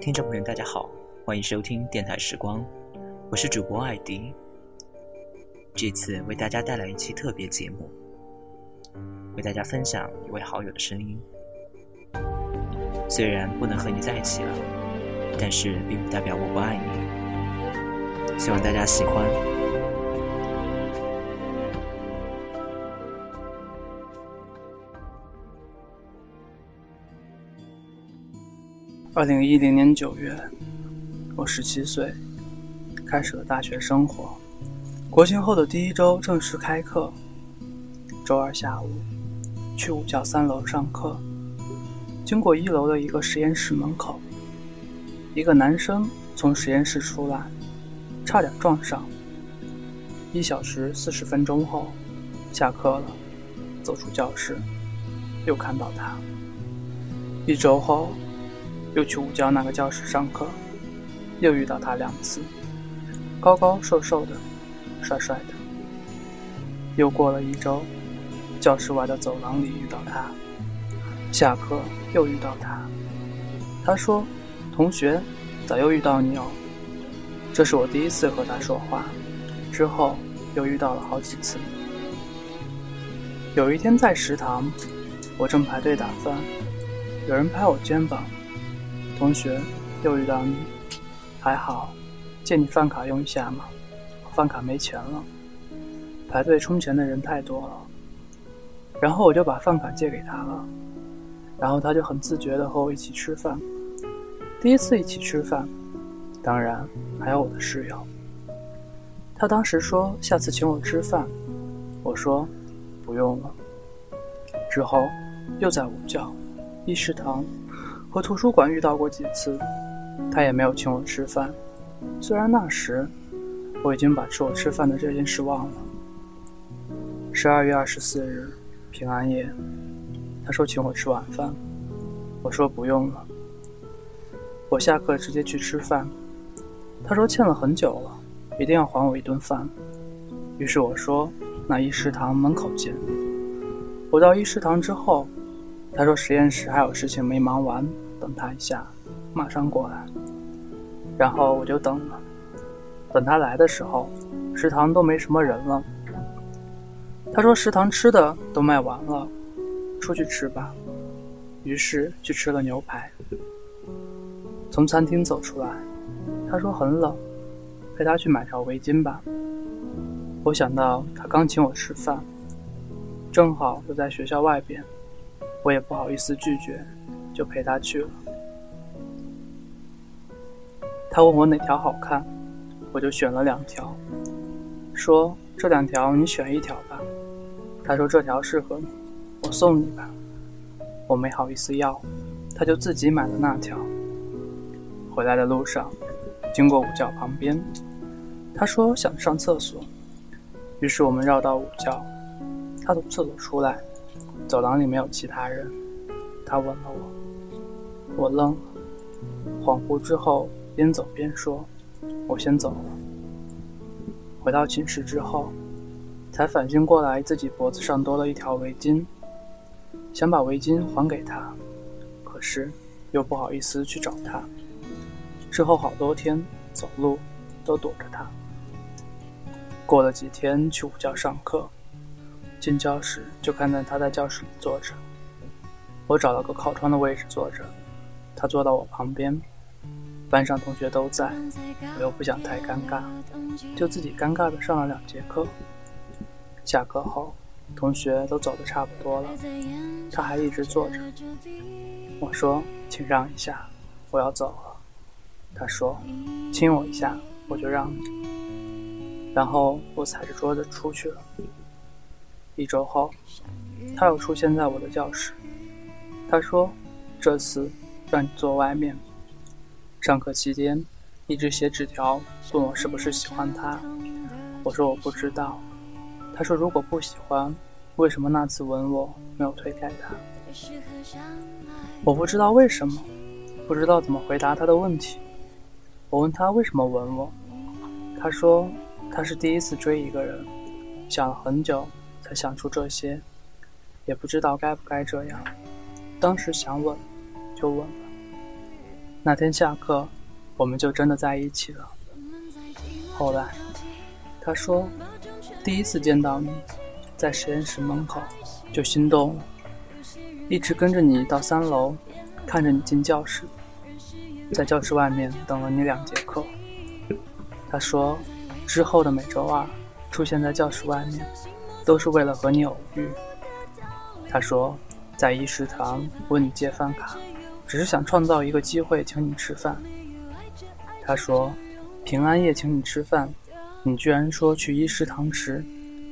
听众朋友，大家好，欢迎收听电台时光，我是主播艾迪。这次为大家带来一期特别节目，为大家分享一位好友的声音。虽然不能和你在一起了，但是并不代表我不爱你。希望大家喜欢。二零一零年九月，我十七岁，开始了大学生活。国庆后的第一周正式开课。周二下午，去五教三楼上课。经过一楼的一个实验室门口，一个男生从实验室出来，差点撞上。一小时四十分钟后，下课了，走出教室，又看到他。一周后。又去午教那个教室上课，又遇到他两次，高高瘦瘦的，帅帅的。又过了一周，教室外的走廊里遇到他，下课又遇到他。他说：“同学，咋又遇到你哦？”这是我第一次和他说话，之后又遇到了好几次。有一天在食堂，我正排队打饭，有人拍我肩膀。同学，又遇到你，还好，借你饭卡用一下嘛，饭卡没钱了。排队充钱的人太多了，然后我就把饭卡借给他了，然后他就很自觉的和我一起吃饭，第一次一起吃饭，当然还有我的室友。他当时说下次请我吃饭，我说不用了。之后又在午觉，一食堂。和图书馆遇到过几次，他也没有请我吃饭。虽然那时我已经把请我吃饭的这件事忘了。十二月二十四日，平安夜，他说请我吃晚饭，我说不用了。我下课直接去吃饭，他说欠了很久了，一定要还我一顿饭。于是我说那一食堂门口见。我到一食堂之后。他说实验室还有事情没忙完，等他一下，马上过来。然后我就等了，等他来的时候，食堂都没什么人了。他说食堂吃的都卖完了，出去吃吧。于是去吃了牛排。从餐厅走出来，他说很冷，陪他去买条围巾吧。我想到他刚请我吃饭，正好又在学校外边。我也不好意思拒绝，就陪他去了。他问我哪条好看，我就选了两条，说这两条你选一条吧。他说这条适合你，我送你吧。我没好意思要，他就自己买了那条。回来的路上，经过五教旁边，他说想上厕所，于是我们绕到五教，他从厕所出来。走廊里没有其他人，他吻了我，我愣了，恍惚之后边走边说：“我先走了。”回到寝室之后，才反应过来自己脖子上多了一条围巾，想把围巾还给他，可是又不好意思去找他。之后好多天走路都躲着他。过了几天去午觉上课。进教室就看见他在教室里坐着，我找了个靠窗的位置坐着，他坐到我旁边。班上同学都在，我又不想太尴尬，就自己尴尬的上了两节课。下课后，同学都走的差不多了，他还一直坐着。我说：“请让一下，我要走了。”他说：“亲我一下，我就让你。”然后我踩着桌子出去了。一周后，他又出现在我的教室。他说：“这次让你坐外面。”上课期间，一直写纸条问我是不是喜欢他。我说我不知道。他说：“如果不喜欢，为什么那次吻我没有推开他？”我不知道为什么，不知道怎么回答他的问题。我问他为什么吻我，他说他是第一次追一个人，想了很久。才想出这些，也不知道该不该这样。当时想吻，就吻了。那天下课，我们就真的在一起了。后来，他说，第一次见到你，在实验室门口就心动了，一直跟着你到三楼，看着你进教室，在教室外面等了你两节课。他说，之后的每周二出现在教室外面，都是为了和你偶遇。他说，在一食堂问你借饭卡，只是想创造一个机会请你吃饭。他说，平安夜请你吃饭，你居然说去一食堂吃，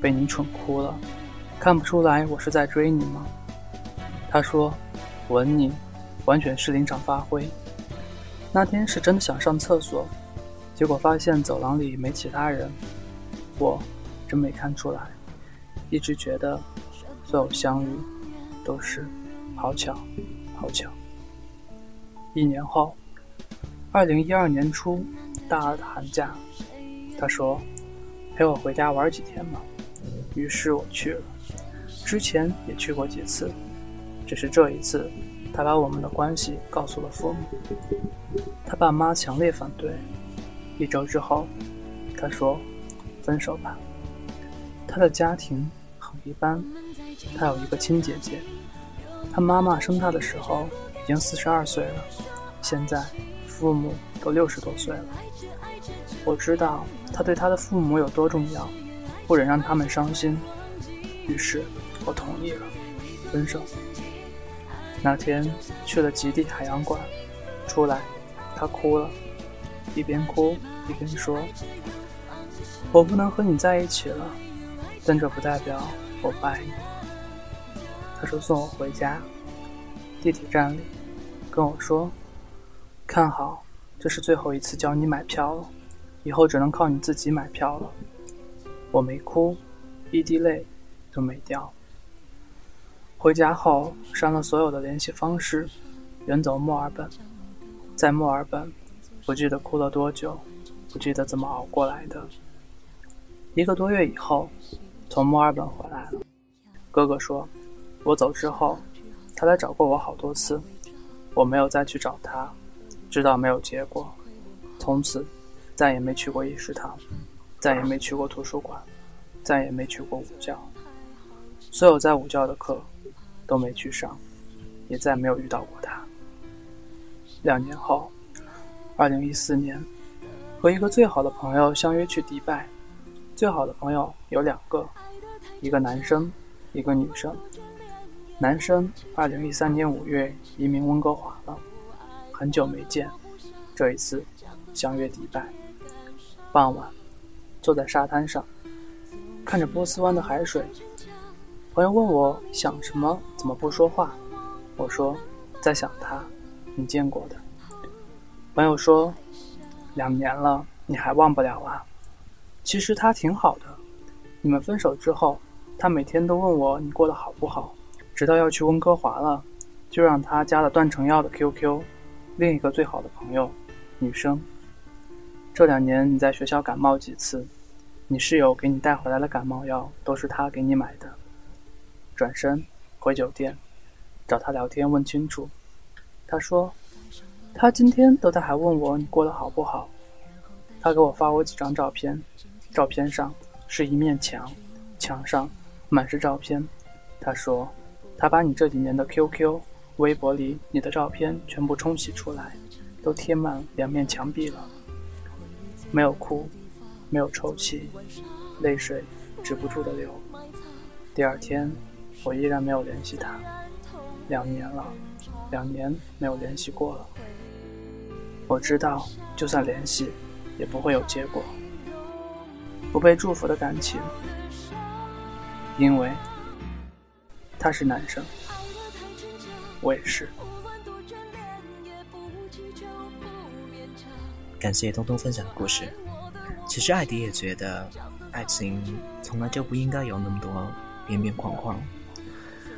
被你蠢哭了。看不出来我是在追你吗？他说，吻你，完全是临场发挥。那天是真的想上厕所。结果发现走廊里没其他人，我真没看出来，一直觉得所有相遇都是好巧，好巧。一年后，二零一二年初，大二的寒假，他说陪我回家玩几天嘛，于是我去了。之前也去过几次，只是这一次，他把我们的关系告诉了父母，他爸妈强烈反对。一周之后，他说：“分手吧。”他的家庭很一般，他有一个亲姐姐，他妈妈生他的时候已经四十二岁了，现在父母都六十多岁了。我知道他对他的父母有多重要，不忍让他们伤心，于是我同意了分手。那天去了极地海洋馆，出来，他哭了。一边哭一边说：“我不能和你在一起了，但这不代表我不爱你。”他说送我回家，地铁站里跟我说：“看好，这是最后一次教你买票了，以后只能靠你自己买票了。”我没哭，一滴泪都没掉。回家后删了所有的联系方式，远走墨尔本，在墨尔本。不记得哭了多久，不记得怎么熬过来的。一个多月以后，从墨尔本回来了。哥哥说，我走之后，他来找过我好多次，我没有再去找他，知道没有结果。从此，再也没去过一食堂，再也没去过图书馆，再也没去过午觉。所有在午觉的课，都没去上，也再没有遇到过他。两年后。二零一四年，和一个最好的朋友相约去迪拜。最好的朋友有两个，一个男生，一个女生。男生二零一三年五月移民温哥华了，很久没见，这一次相约迪拜。傍晚，坐在沙滩上，看着波斯湾的海水。朋友问我想什么，怎么不说话？我说在想他，你见过的。朋友说：“两年了，你还忘不了啊？其实他挺好的。你们分手之后，他每天都问我你过得好不好，直到要去温哥华了，就让他加了段成耀的 QQ。另一个最好的朋友，女生。这两年你在学校感冒几次，你室友给你带回来的感冒药都是他给你买的。转身回酒店，找他聊天问清楚。他说。”他今天都在还问我你过得好不好？他给我发过几张照片，照片上是一面墙，墙上满是照片。他说，他把你这几年的 QQ、微博里你的照片全部冲洗出来，都贴满两面墙壁了。没有哭，没有抽泣，泪水止不住的流。第二天，我依然没有联系他。两年了，两年没有联系过了。我知道，就算联系，也不会有结果。不被祝福的感情，因为他是男生，我也是。感谢东东分享的故事。其实艾迪也觉得，爱情从来就不应该有那么多边边框框。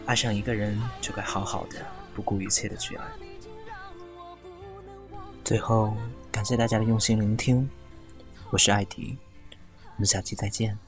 爱上一个人，就该好好的，不顾一切的去爱。最后，感谢大家的用心聆听，我是艾迪，我们下期再见。